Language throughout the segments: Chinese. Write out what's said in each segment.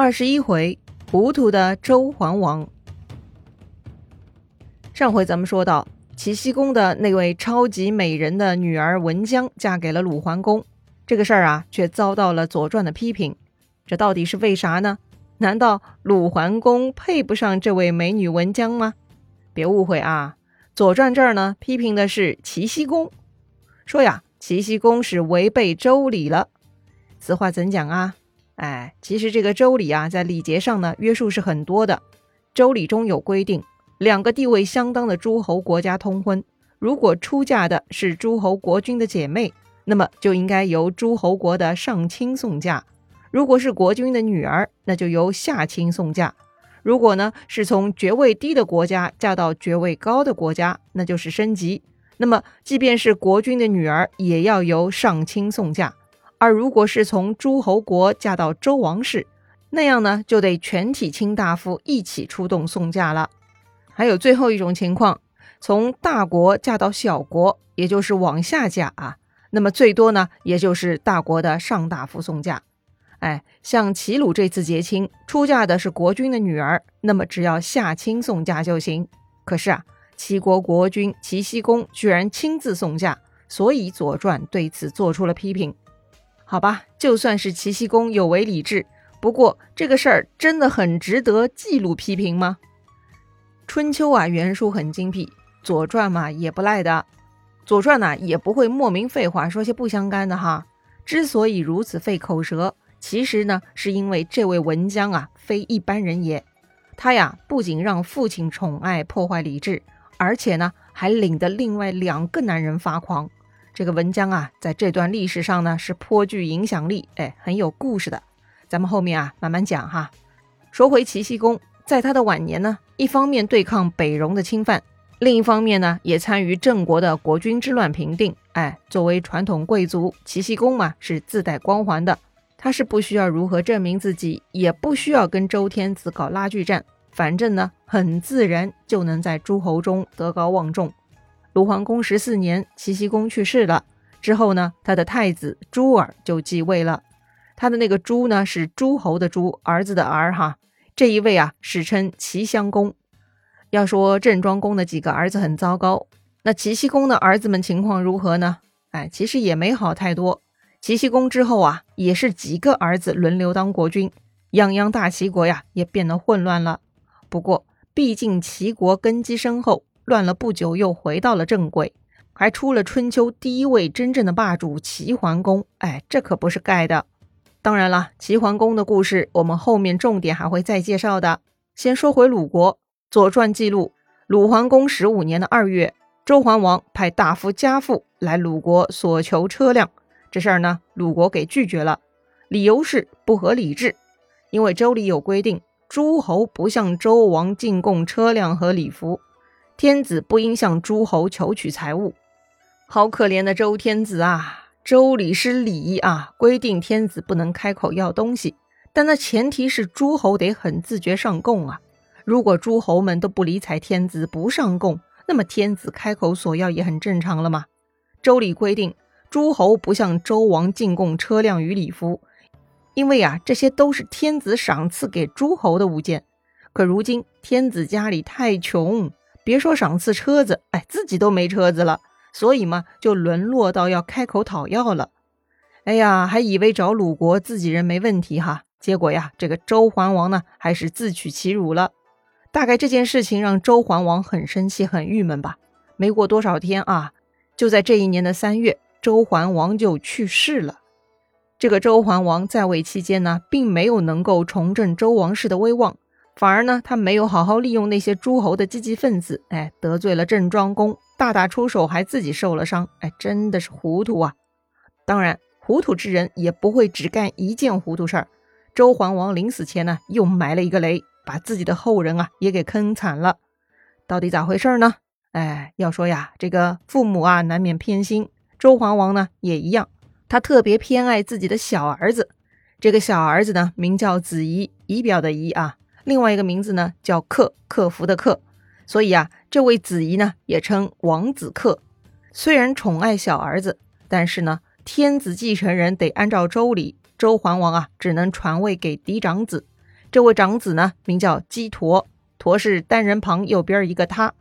二十一回，糊涂的周桓王。上回咱们说到，齐僖公的那位超级美人的女儿文姜嫁给了鲁桓公，这个事儿啊，却遭到了《左传》的批评。这到底是为啥呢？难道鲁桓公配不上这位美女文姜吗？别误会啊，《左传》这儿呢，批评的是齐僖公，说呀，齐僖公是违背周礼了。此话怎讲啊？哎，其实这个周礼啊，在礼节上呢，约束是很多的。周礼中有规定，两个地位相当的诸侯国家通婚，如果出嫁的是诸侯国君的姐妹，那么就应该由诸侯国的上卿送嫁；如果是国君的女儿，那就由下卿送嫁；如果呢是从爵位低的国家嫁到爵位高的国家，那就是升级。那么，即便是国君的女儿，也要由上卿送嫁。而如果是从诸侯国嫁到周王室，那样呢，就得全体卿大夫一起出动送嫁了。还有最后一种情况，从大国嫁到小国，也就是往下嫁啊，那么最多呢，也就是大国的上大夫送嫁。哎，像齐鲁这次结亲出嫁的是国君的女儿，那么只要下卿送嫁就行。可是啊，齐国国君齐僖公居然亲自送嫁，所以《左传》对此做出了批评。好吧，就算是齐僖公有违礼制，不过这个事儿真的很值得记录批评吗？春秋啊，原书很精辟，左传嘛也不赖的。左传呢也不会莫名废话，说些不相干的哈。之所以如此费口舌，其实呢是因为这位文姜啊非一般人也。他呀不仅让父亲宠爱破坏礼制，而且呢还领得另外两个男人发狂。这个文姜啊，在这段历史上呢是颇具影响力，哎，很有故事的。咱们后面啊慢慢讲哈。说回齐僖公，在他的晚年呢，一方面对抗北戎的侵犯，另一方面呢也参与郑国的国君之乱平定。哎，作为传统贵族，齐僖公嘛是自带光环的，他是不需要如何证明自己，也不需要跟周天子搞拉锯战，反正呢很自然就能在诸侯中德高望重。鲁桓公十四年，齐僖公去世了。之后呢，他的太子朱儿就继位了。他的那个朱呢，是诸侯的诸，儿子的儿哈。这一位啊，史称齐襄公。要说郑庄公的几个儿子很糟糕，那齐僖公的儿子们情况如何呢？哎，其实也没好太多。齐僖公之后啊，也是几个儿子轮流当国君，泱泱大齐国呀，也变得混乱了。不过，毕竟齐国根基深厚。乱了不久，又回到了正轨，还出了春秋第一位真正的霸主齐桓公。哎，这可不是盖的。当然了，齐桓公的故事我们后面重点还会再介绍的。先说回鲁国，《左传》记录，鲁桓公十五年的二月，周桓王派大夫家父来鲁国索求车辆。这事儿呢，鲁国给拒绝了，理由是不合礼制，因为周礼有规定，诸侯不向周王进贡车辆和礼服。天子不应向诸侯求取财物，好可怜的周天子啊！周礼是礼啊，规定天子不能开口要东西，但那前提是诸侯得很自觉上贡啊。如果诸侯们都不理睬天子，不上贡，那么天子开口索要也很正常了嘛。周礼规定，诸侯不向周王进贡车辆与礼服，因为啊，这些都是天子赏赐给诸侯的物件。可如今天子家里太穷。别说赏赐车子，哎，自己都没车子了，所以嘛，就沦落到要开口讨要了。哎呀，还以为找鲁国自己人没问题哈，结果呀，这个周桓王呢，还是自取其辱了。大概这件事情让周桓王很生气、很郁闷吧。没过多少天啊，就在这一年的三月，周桓王就去世了。这个周桓王在位期间呢，并没有能够重振周王室的威望。反而呢，他没有好好利用那些诸侯的积极分子，哎，得罪了郑庄公，大打出手，还自己受了伤，哎，真的是糊涂啊！当然，糊涂之人也不会只干一件糊涂事儿。周桓王临死前呢，又埋了一个雷，把自己的后人啊也给坑惨了。到底咋回事呢？哎，要说呀，这个父母啊难免偏心，周桓王呢也一样，他特别偏爱自己的小儿子。这个小儿子呢，名叫子仪，仪表的仪啊。另外一个名字呢叫克，克服的克，所以啊，这位子仪呢也称王子克。虽然宠爱小儿子，但是呢，天子继承人得按照周礼，周桓王啊只能传位给嫡长子。这位长子呢，名叫姬佗，佗是单人旁右边一个他。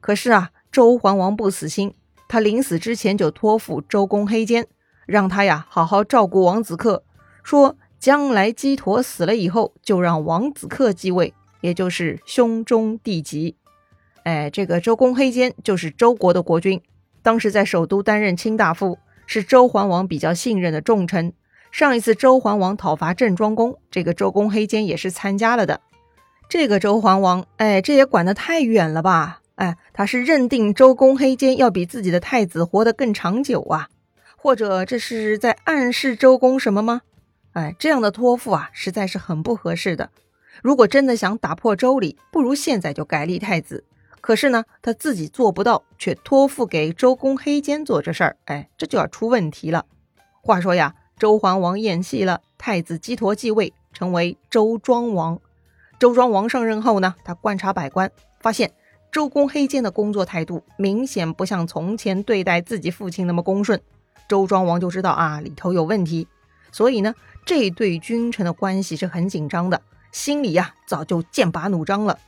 可是啊，周桓王不死心，他临死之前就托付周公黑肩，让他呀好好照顾王子克，说将来姬佗死了以后，就让王子克继位，也就是兄终弟及。哎，这个周公黑肩就是周国的国君，当时在首都担任卿大夫，是周桓王比较信任的重臣。上一次周桓王讨伐郑庄公，这个周公黑肩也是参加了的。这个周桓王，哎，这也管得太远了吧？哎，他是认定周公黑肩要比自己的太子活得更长久啊？或者这是在暗示周公什么吗？哎，这样的托付啊，实在是很不合适的。如果真的想打破周礼，不如现在就改立太子。可是呢，他自己做不到，却托付给周公黑肩做这事儿，哎，这就要出问题了。话说呀。周桓王厌弃了太子姬佗继位，成为周庄王。周庄王上任后呢，他观察百官，发现周公黑肩的工作态度明显不像从前对待自己父亲那么恭顺。周庄王就知道啊，里头有问题，所以呢，这对君臣的关系是很紧张的，心里呀早就剑拔弩张了。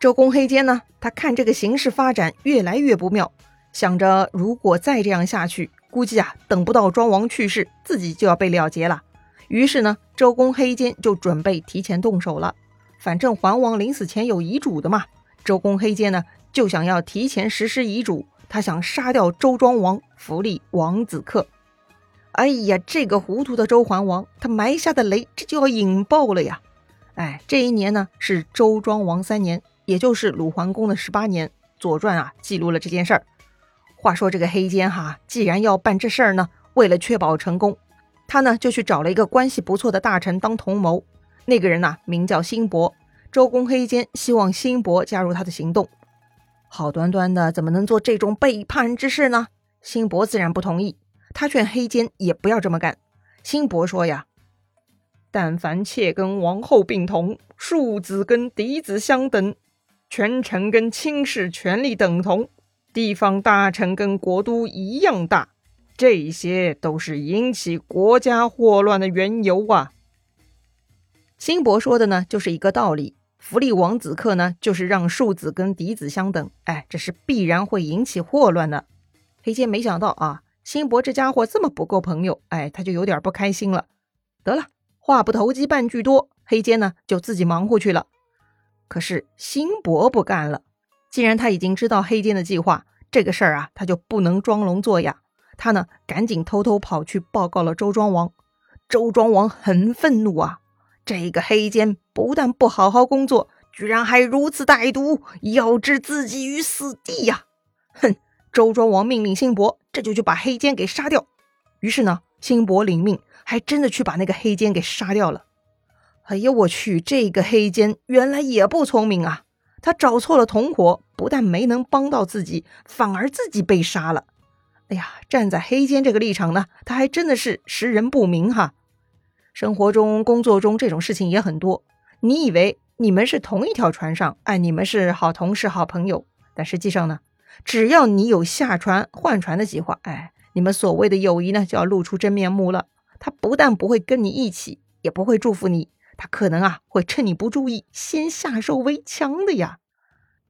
周公黑肩呢，他看这个形势发展越来越不妙，想着如果再这样下去。估计啊，等不到庄王去世，自己就要被了结了。于是呢，周公黑肩就准备提前动手了。反正桓王临死前有遗嘱的嘛，周公黑肩呢就想要提前实施遗嘱，他想杀掉周庄王，扶立王子克。哎呀，这个糊涂的周桓王，他埋下的雷这就要引爆了呀！哎，这一年呢是周庄王三年，也就是鲁桓公的十八年。《左传》啊记录了这件事儿。话说这个黑坚哈，既然要办这事儿呢，为了确保成功，他呢就去找了一个关系不错的大臣当同谋。那个人呐名叫辛伯。周公黑坚希望辛伯加入他的行动。好端端的怎么能做这种背叛之事呢？辛伯自然不同意。他劝黑坚也不要这么干。辛伯说呀：“但凡妾跟王后并同，庶子跟嫡子相等，权臣跟卿士权力等同。”地方大臣跟国都一样大，这些都是引起国家祸乱的缘由啊。辛伯说的呢，就是一个道理。福利王子克呢，就是让庶子跟嫡子相等，哎，这是必然会引起祸乱的。黑坚没想到啊，辛伯这家伙这么不够朋友，哎，他就有点不开心了。得了，话不投机半句多，黑坚呢就自己忙活去了。可是辛伯不干了。既然他已经知道黑坚的计划，这个事儿啊，他就不能装聋作哑。他呢，赶紧偷偷跑去报告了周庄王。周庄王很愤怒啊，这个黑坚不但不好好工作，居然还如此歹毒，要置自己于死地呀！哼！周庄王命令辛伯，这就去把黑肩给杀掉。于是呢，辛伯领命，还真的去把那个黑肩给杀掉了。哎呀，我去，这个黑肩原来也不聪明啊！他找错了同伙，不但没能帮到自己，反而自己被杀了。哎呀，站在黑肩这个立场呢，他还真的是识人不明哈。生活中、工作中这种事情也很多。你以为你们是同一条船上，哎，你们是好同事、好朋友，但实际上呢，只要你有下船换船的计划，哎，你们所谓的友谊呢，就要露出真面目了。他不但不会跟你一起，也不会祝福你。他可能啊会趁你不注意先下手为强的呀。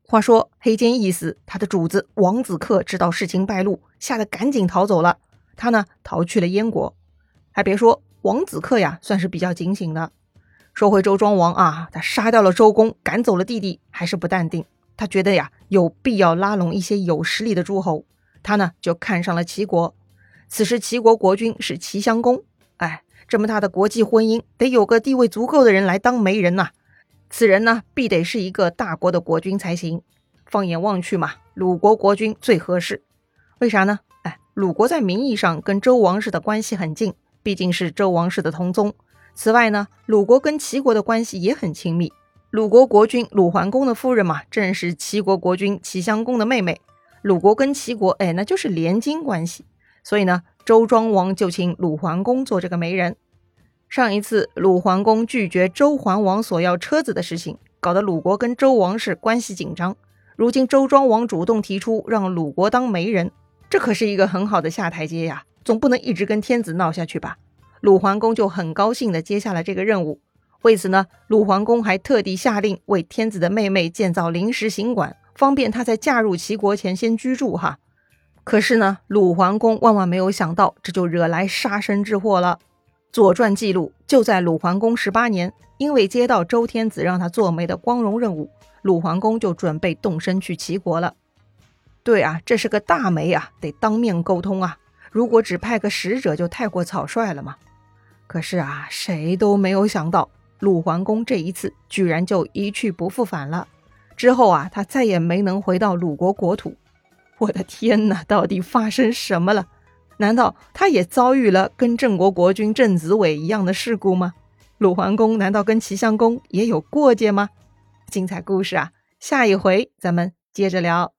话说黑肩一死，他的主子王子克知道事情败露，吓得赶紧逃走了。他呢逃去了燕国。还别说，王子克呀算是比较警醒的。说回周庄王啊，他杀掉了周公，赶走了弟弟，还是不淡定。他觉得呀有必要拉拢一些有实力的诸侯。他呢就看上了齐国。此时齐国国君是齐襄公。哎。这么大的国际婚姻，得有个地位足够的人来当媒人呐。此人呢，必得是一个大国的国君才行。放眼望去嘛，鲁国国君最合适。为啥呢？哎，鲁国在名义上跟周王室的关系很近，毕竟是周王室的同宗。此外呢，鲁国跟齐国的关系也很亲密。鲁国国君鲁桓公的夫人嘛，正是齐国国君齐襄公的妹妹。鲁国跟齐国，哎，那就是联姻关系。所以呢。周庄王就请鲁桓公做这个媒人。上一次鲁桓公拒绝周桓王索要车子的事情，搞得鲁国跟周王室关系紧张。如今周庄王主动提出让鲁国当媒人，这可是一个很好的下台阶呀！总不能一直跟天子闹下去吧？鲁桓公就很高兴地接下了这个任务。为此呢，鲁桓公还特地下令为天子的妹妹建造临时行馆，方便她在嫁入齐国前先居住哈。可是呢，鲁桓公万万没有想到，这就惹来杀身之祸了。《左传》记录，就在鲁桓公十八年，因为接到周天子让他做媒的光荣任务，鲁桓公就准备动身去齐国了。对啊，这是个大媒啊，得当面沟通啊。如果只派个使者，就太过草率了嘛。可是啊，谁都没有想到。鲁桓公这一次居然就一去不复返了，之后啊，他再也没能回到鲁国国土。我的天哪，到底发生什么了？难道他也遭遇了跟郑国国君郑子伟一样的事故吗？鲁桓公难道跟齐襄公也有过节吗？精彩故事啊，下一回咱们接着聊。